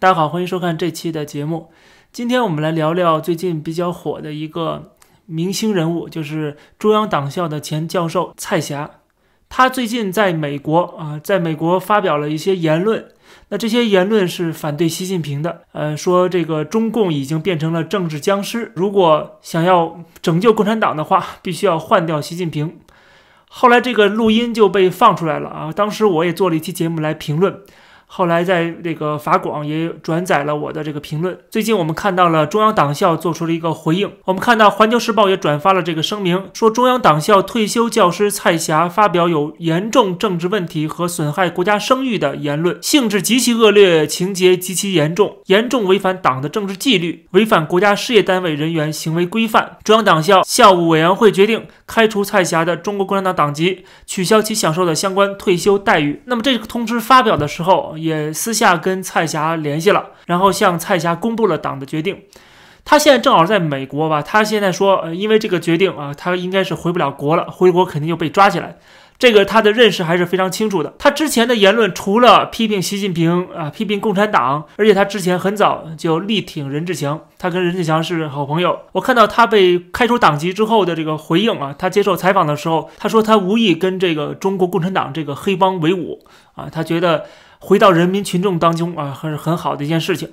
大家好，欢迎收看这期的节目。今天我们来聊聊最近比较火的一个明星人物，就是中央党校的前教授蔡霞。他最近在美国啊，在美国发表了一些言论。那这些言论是反对习近平的，呃，说这个中共已经变成了政治僵尸，如果想要拯救共产党的话，必须要换掉习近平。后来这个录音就被放出来了啊，当时我也做了一期节目来评论。后来在这个法广也转载了我的这个评论。最近我们看到了中央党校做出了一个回应。我们看到环球时报也转发了这个声明，说中央党校退休教师蔡霞发表有严重政治问题和损害国家声誉的言论，性质极其恶劣，情节极其严重，严重违反党的政治纪律，违反国家事业单位人员行为规范。中央党校校务委员会决定开除蔡霞的中国共产党党籍，取消其享受的相关退休待遇。那么这个通知发表的时候。也私下跟蔡霞联系了，然后向蔡霞公布了党的决定。他现在正好在美国吧？他现在说，呃，因为这个决定啊，他应该是回不了国了，回国肯定就被抓起来。这个他的认识还是非常清楚的。他之前的言论除了批评习近平啊，批评共产党，而且他之前很早就力挺任志强，他跟任志强是好朋友。我看到他被开除党籍之后的这个回应啊，他接受采访的时候，他说他无意跟这个中国共产党这个黑帮为伍啊，他觉得。回到人民群众当中啊，还是很好的一件事情，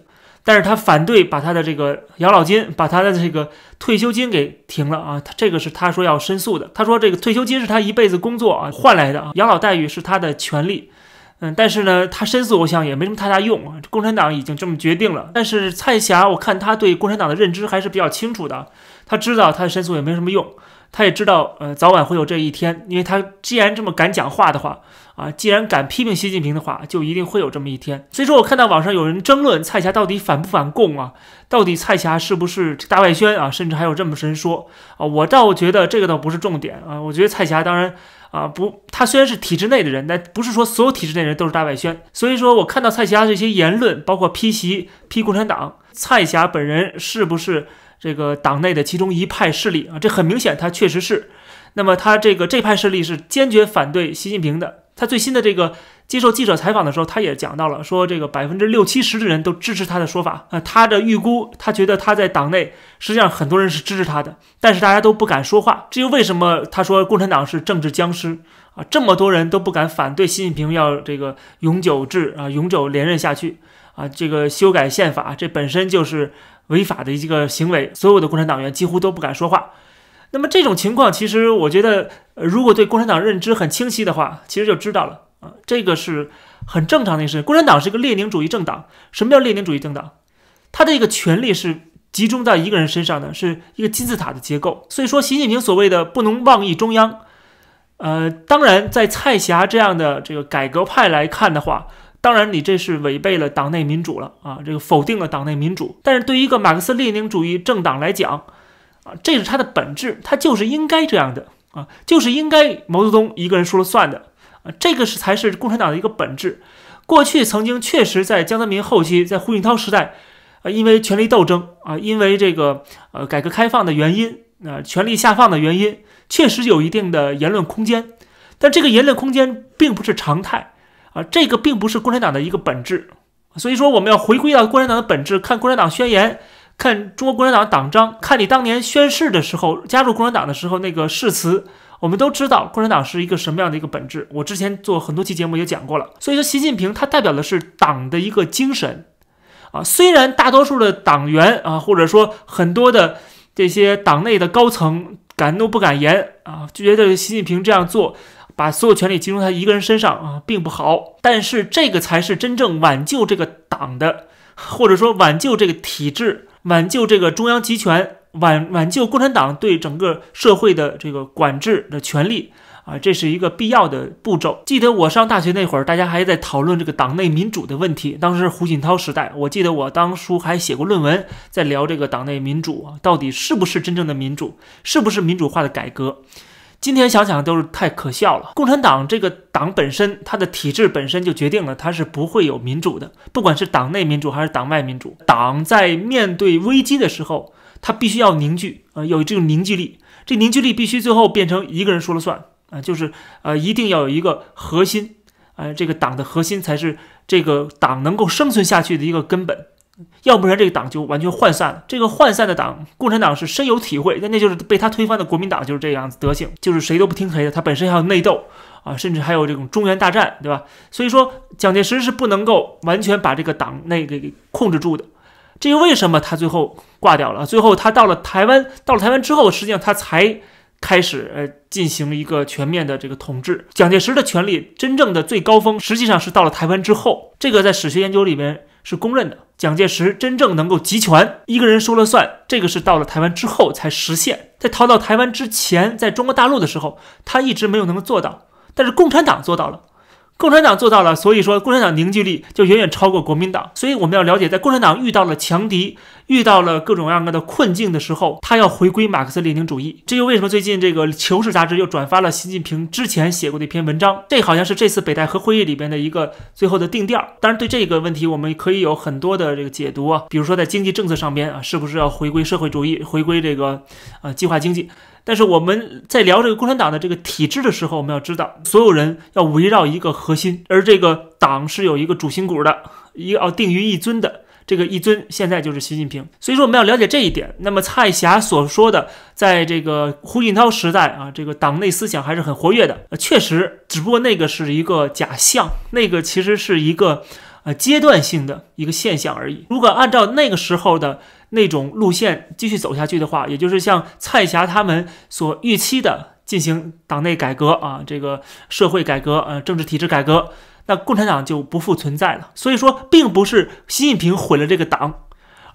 但是他反对把他的这个养老金，把他的这个退休金给停了啊，他这个是他说要申诉的。他说这个退休金是他一辈子工作啊换来的啊，养老待遇是他的权利，嗯，但是呢，他申诉我想也没什么太大用啊，共产党已经这么决定了。但是蔡霞，我看他对共产党的认知还是比较清楚的，他知道他的申诉也没什么用。他也知道，呃，早晚会有这一天，因为他既然这么敢讲话的话，啊，既然敢批评习近平的话，就一定会有这么一天。所以说我看到网上有人争论蔡霞到底反不反共啊，到底蔡霞是不是大外宣啊，甚至还有这么神说啊，我倒觉得这个倒不是重点啊，我觉得蔡霞当然啊不，他虽然是体制内的人，但不是说所有体制内人都是大外宣。所以说我看到蔡霞这些言论，包括批习、批共产党，蔡霞本人是不是？这个党内的其中一派势力啊，这很明显，他确实是。那么他这个这派势力是坚决反对习近平的。他最新的这个接受记者采访的时候，他也讲到了，说这个百分之六七十的人都支持他的说法啊。他的预估，他觉得他在党内实际上很多人是支持他的，但是大家都不敢说话。至于为什么他说共产党是政治僵尸啊，这么多人都不敢反对习近平要这个永久制啊，永久连任下去啊，这个修改宪法，这本身就是。违法的一个行为，所有的共产党员几乎都不敢说话。那么这种情况，其实我觉得，如果对共产党认知很清晰的话，其实就知道了啊，这个是很正常的一事。共产党是一个列宁主义政党。什么叫列宁主义政党？它的一个权力是集中在一个人身上的，是一个金字塔的结构。所以说，习近平所谓的不能妄议中央，呃，当然在蔡霞这样的这个改革派来看的话。当然，你这是违背了党内民主了啊！这个否定了党内民主。但是对于一个马克思列宁主义政党来讲，啊，这是它的本质，它就是应该这样的啊，就是应该毛泽东一个人说了算的啊，这个是才是共产党的一个本质。过去曾经确实在江泽民后期，在胡锦涛时代，啊，因为权力斗争啊，因为这个呃改革开放的原因，啊，权力下放的原因，确实有一定的言论空间，但这个言论空间并不是常态。啊，这个并不是共产党的一个本质，所以说我们要回归到共产党的本质，看共产党宣言，看中国共产党党章，看你当年宣誓的时候，加入共产党的时候那个誓词，我们都知道共产党是一个什么样的一个本质。我之前做很多期节目也讲过了。所以说，习近平他代表的是党的一个精神，啊，虽然大多数的党员啊，或者说很多的这些党内的高层敢怒不敢言啊，就觉得习近平这样做。把所有权力集中在一个人身上啊，并不好。但是这个才是真正挽救这个党的，或者说挽救这个体制、挽救这个中央集权、挽挽救共产党对整个社会的这个管制的权利啊，这是一个必要的步骤。记得我上大学那会儿，大家还在讨论这个党内民主的问题。当时胡锦涛时代，我记得我当初还写过论文，在聊这个党内民主啊，到底是不是真正的民主，是不是民主化的改革。今天想想都是太可笑了。共产党这个党本身，它的体制本身就决定了它是不会有民主的，不管是党内民主还是党外民主。党在面对危机的时候，它必须要凝聚，呃，有这种凝聚力。这凝聚力必须最后变成一个人说了算啊，就是呃，一定要有一个核心呃，这个党的核心才是这个党能够生存下去的一个根本，要不然这个党就完全涣散了。这个涣散的党，共产党是深有体会，那那就是被他推翻的国民党就是这样子德行，就是谁都不听谁的，他本身还有内斗啊，甚至还有这种中原大战，对吧？所以说蒋介石是不能够完全把这个党内给给控制住的。这个为什么他最后挂掉了？最后他到了台湾，到了台湾之后，实际上他才。开始呃进行一个全面的这个统治，蒋介石的权力真正的最高峰，实际上是到了台湾之后，这个在史学研究里面是公认的。蒋介石真正能够集权，一个人说了算，这个是到了台湾之后才实现。在逃到台湾之前，在中国大陆的时候，他一直没有能够做到，但是共产党做到了。共产党做到了，所以说共产党凝聚力就远远超过国民党。所以我们要了解，在共产党遇到了强敌、遇到了各种各样的困境的时候，他要回归马克思列宁主义。这就为什么最近这个《求是》杂志又转发了习近平之前写过的一篇文章。这好像是这次北戴河会议里边的一个最后的定调。当然，对这个问题我们可以有很多的这个解读啊，比如说在经济政策上边啊，是不是要回归社会主义，回归这个呃计划经济？但是我们在聊这个共产党的这个体制的时候，我们要知道，所有人要围绕一个核心，而这个党是有一个主心骨的，一个要定于一尊的，这个一尊现在就是习近平。所以说我们要了解这一点。那么蔡霞所说的，在这个胡锦涛时代啊，这个党内思想还是很活跃的，确实，只不过那个是一个假象，那个其实是一个呃阶段性的一个现象而已。如果按照那个时候的。那种路线继续走下去的话，也就是像蔡霞他们所预期的进行党内改革啊，这个社会改革呃，政治体制改革，那共产党就不复存在了。所以说，并不是习近平毁了这个党，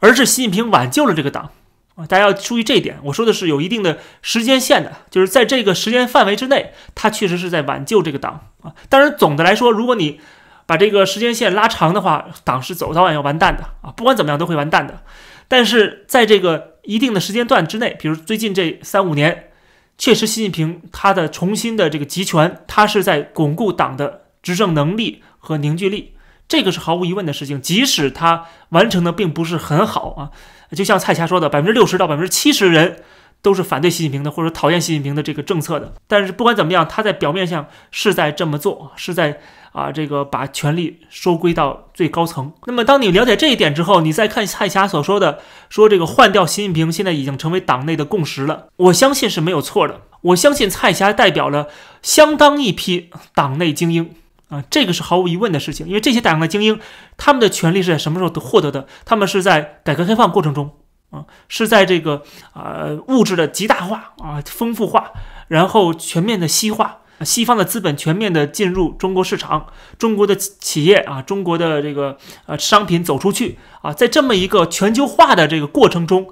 而是习近平挽救了这个党啊！大家要注意这一点。我说的是有一定的时间线的，就是在这个时间范围之内，他确实是在挽救这个党啊。当然，总的来说，如果你把这个时间线拉长的话，党是走早晚要完蛋的啊！不管怎么样，都会完蛋的。但是在这个一定的时间段之内，比如最近这三五年，确实习近平他的重新的这个集权，他是在巩固党的执政能力和凝聚力，这个是毫无疑问的事情。即使他完成的并不是很好啊，就像蔡霞说的，百分之六十到百分之七十人都是反对习近平的，或者讨厌习近平的这个政策的。但是不管怎么样，他在表面上是在这么做，是在。啊，这个把权力收归到最高层。那么，当你了解这一点之后，你再看蔡霞所说的，说这个换掉习近平，现在已经成为党内的共识了。我相信是没有错的。我相信蔡霞代表了相当一批党内精英啊，这个是毫无疑问的事情。因为这些党内精英，他们的权利是在什么时候获得的？他们是在改革开放过程中啊，是在这个呃物质的极大化啊、丰富化，然后全面的西化。西方的资本全面的进入中国市场，中国的企业啊，中国的这个呃商品走出去啊，在这么一个全球化的这个过程中，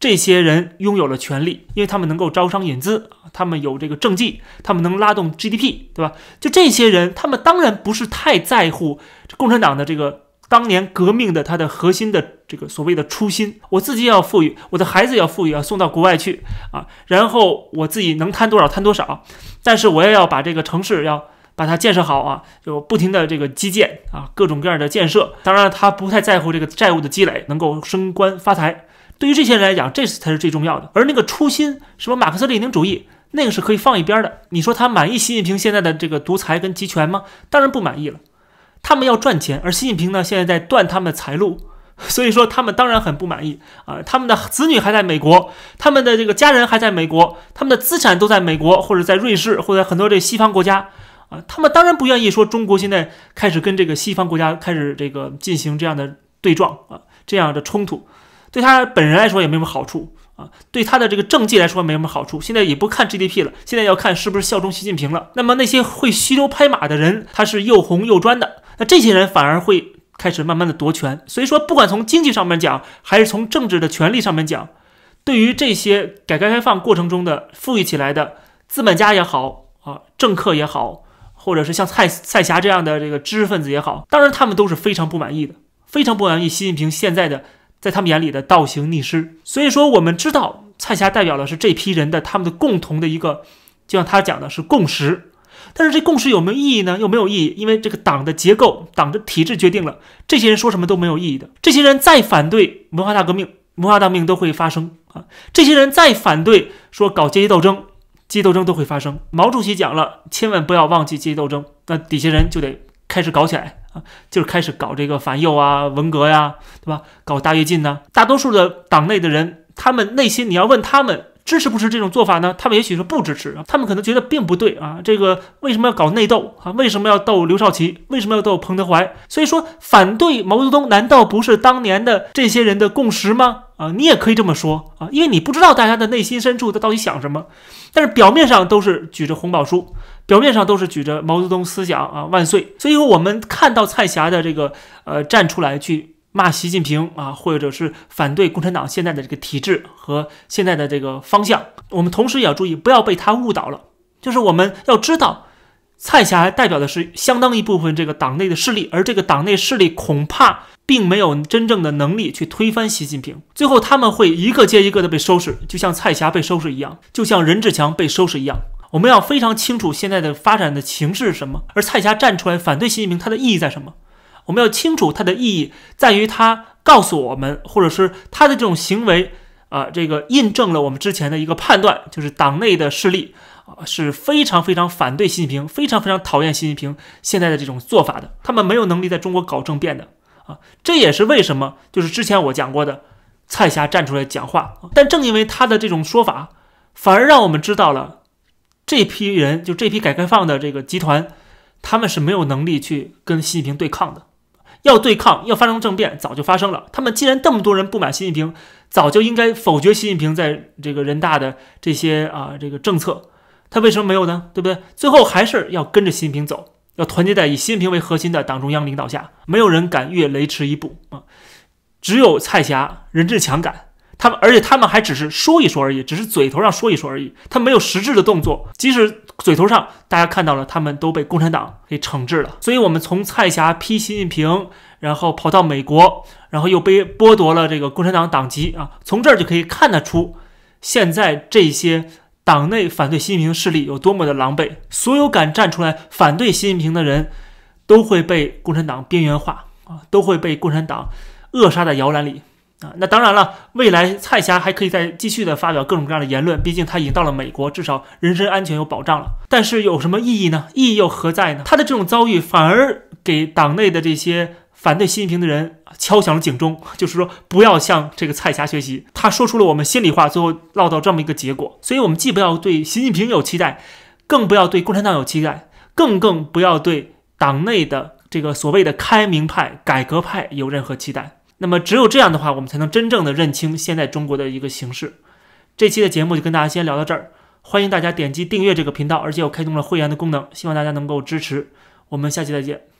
这些人拥有了权利，因为他们能够招商引资，他们有这个政绩，他们能拉动 GDP，对吧？就这些人，他们当然不是太在乎共产党的这个。当年革命的它的核心的这个所谓的初心，我自己要富裕，我的孩子要富裕，要送到国外去啊，然后我自己能贪多少贪多少，但是我也要把这个城市要把它建设好啊，就不停的这个基建啊，各种各样的建设。当然，他不太在乎这个债务的积累，能够升官发财。对于这些人来讲，这才是最重要的。而那个初心，什么马克思列宁主义，那个是可以放一边的。你说他满意习近平现在的这个独裁跟集权吗？当然不满意了。他们要赚钱，而习近平呢，现在在断他们的财路，所以说他们当然很不满意啊。他们的子女还在美国，他们的这个家人还在美国，他们的资产都在美国或者在瑞士或者很多这西方国家啊。他们当然不愿意说中国现在开始跟这个西方国家开始这个进行这样的对撞啊，这样的冲突，对他本人来说也没什么好处啊，对他的这个政绩来说没什么好处。现在也不看 GDP 了，现在要看是不是效忠习近平了。那么那些会虚溜拍马的人，他是又红又专的。那这些人反而会开始慢慢的夺权，所以说不管从经济上面讲，还是从政治的权利上面讲，对于这些改革开放过程中的富裕起来的资本家也好啊，政客也好，或者是像蔡蔡霞这样的这个知识分子也好，当然他们都是非常不满意的，非常不满意习近平现在的在他们眼里的倒行逆施。所以说我们知道蔡霞代表的是这批人的他们的共同的一个，就像他讲的是共识。但是这共识有没有意义呢？又没有意义，因为这个党的结构、党的体制决定了，这些人说什么都没有意义的。这些人再反对文化大革命，文化大革命都会发生啊。这些人再反对说搞阶级斗争，阶级斗争都会发生。毛主席讲了，千万不要忘记阶级斗争，那底下人就得开始搞起来，就是开始搞这个反右啊、文革呀，对吧？搞大跃进呢。大多数的党内的人，他们内心你要问他们。支持不支持这种做法呢？他们也许是不支持啊，他们可能觉得并不对啊。这个为什么要搞内斗啊？为什么要斗刘少奇？为什么要斗彭德怀？所以说反对毛泽东，难道不是当年的这些人的共识吗？啊，你也可以这么说啊，因为你不知道大家的内心深处他到底想什么，但是表面上都是举着红宝书，表面上都是举着毛泽东思想啊万岁。所以我们看到蔡霞的这个呃站出来去。骂习近平啊，或者是反对共产党现在的这个体制和现在的这个方向，我们同时也要注意，不要被他误导了。就是我们要知道，蔡霞代表的是相当一部分这个党内的势力，而这个党内势力恐怕并没有真正的能力去推翻习近平。最后他们会一个接一个的被收拾，就像蔡霞被收拾一样，就像任志强被收拾一样。我们要非常清楚现在的发展的形势是什么，而蔡霞站出来反对习近平，它的意义在什么？我们要清楚它的意义在于，它告诉我们，或者是他的这种行为，啊，这个印证了我们之前的一个判断，就是党内的势力啊是非常非常反对习近平，非常非常讨厌习近平现在的这种做法的，他们没有能力在中国搞政变的啊，这也是为什么，就是之前我讲过的，蔡霞站出来讲话，但正因为他的这种说法，反而让我们知道了这批人，就这批改革开放的这个集团，他们是没有能力去跟习近平对抗的。要对抗，要发生政变，早就发生了。他们既然这么多人不满习近平，早就应该否决习近平在这个人大的这些啊这个政策。他为什么没有呢？对不对？最后还是要跟着习近平走，要团结在以习近平为核心的党中央领导下。没有人敢越雷池一步啊！只有蔡霞、任志强敢。他们，而且他们还只是说一说而已，只是嘴头上说一说而已，他没有实质的动作。即使嘴头上大家看到了，他们都被共产党给惩治了。所以，我们从蔡霞批习近平，然后跑到美国，然后又被剥夺了这个共产党党籍啊，从这儿就可以看得出，现在这些党内反对习近平势力有多么的狼狈。所有敢站出来反对习近平的人，都会被共产党边缘化啊，都会被共产党扼杀在摇篮里。啊，那当然了，未来蔡霞还可以再继续的发表各种各样的言论，毕竟他已经到了美国，至少人身安全有保障了。但是有什么意义呢？意义又何在呢？他的这种遭遇反而给党内的这些反对习近平的人敲响了警钟，就是说不要向这个蔡霞学习。他说出了我们心里话，最后落到这么一个结果。所以，我们既不要对习近平有期待，更不要对共产党有期待，更更不要对党内的这个所谓的开明派、改革派有任何期待。那么只有这样的话，我们才能真正的认清现在中国的一个形势。这期的节目就跟大家先聊到这儿，欢迎大家点击订阅这个频道，而且我开通了会员的功能，希望大家能够支持。我们下期再见。